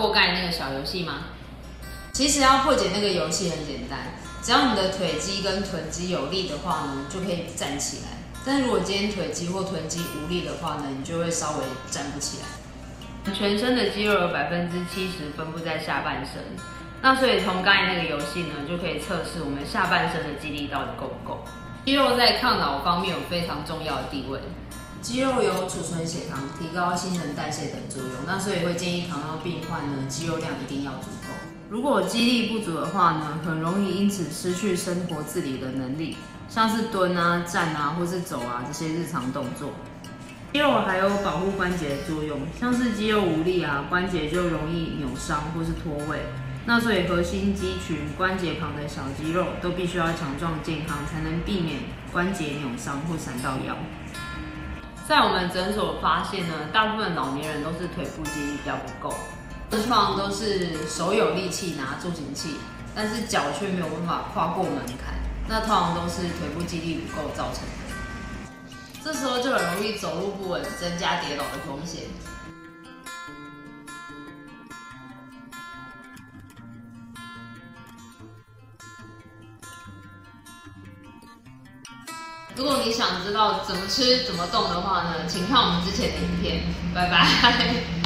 过盖那个小游戏吗？其实要破解那个游戏很简单，只要你的腿肌跟臀肌有力的话呢，就可以站起来。但是如果今天腿肌或臀肌无力的话呢，你就会稍微站不起来。全身的肌肉有百分之七十分布在下半身，那所以从刚才那个游戏呢，就可以测试我们下半身的肌力到底够不够。肌肉在抗老方面有非常重要的地位。肌肉有储存血糖、提高新陈代谢等作用，那所以会建议糖尿病患呢，肌肉量一定要足够。如果肌力不足的话呢，很容易因此失去生活自理的能力，像是蹲啊、站啊或是走啊这些日常动作。肌肉还有保护关节的作用，像是肌肉无力啊，关节就容易扭伤或是脱位。那所以核心肌群、关节旁的小肌肉都必须要强壮健康，才能避免关节扭伤或闪到腰。在我们诊所发现呢，大部分老年人都是腿部肌力比较不够，通常都是手有力气拿助行器，但是脚却没有办法跨过门槛，那通常都是腿部肌力不够造成的。这时候就很容易走路不稳，增加跌倒的风险。如果你想知道怎么吃、怎么动的话呢，请看我们之前的影片。拜拜。